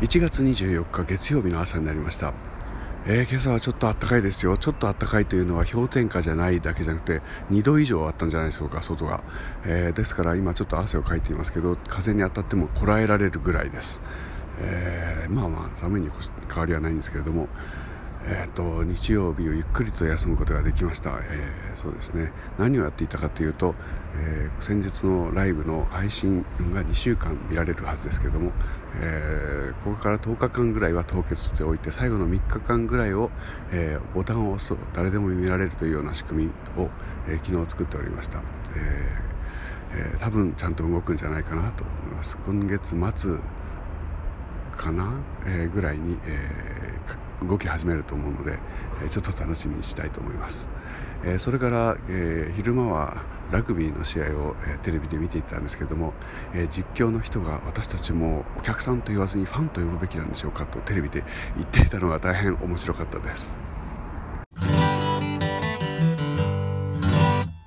1月24日月曜日の朝になりました、えー、今朝はちょっと暖かいですよ。ちょっと暖かいというのは氷点下じゃないだけじゃなくて2度以上あったんじゃないでしょうか外が、えー、ですから今ちょっと汗をかいていますけど風に当たってもこらえられるぐらいです、えー、まあまあ寒いに変わりはないんですけれども。えーと、日曜日をゆっくりと休むことができました、えー、そうですね。何をやっていたかというと、えー、先日のライブの配信が2週間見られるはずですけれども、えー、ここから10日間ぐらいは凍結しておいて最後の3日間ぐらいを、えボタンを押すと誰でも見られるというような仕組みを、え昨日作っておりました、ええ多分ちゃんと動くんじゃないかなと思います。今月末かな、えぐらいに、えー動き始めると思うので、えちょっと楽しみにしたいと思います、えそれから、え昼間はラグビーの試合を、えテレビで見ていたんですけども、え実況の人が私たちもお客さんと言わずにファンと呼ぶべきなんでしょうかとテレビで言っていたのが大変面白かったです。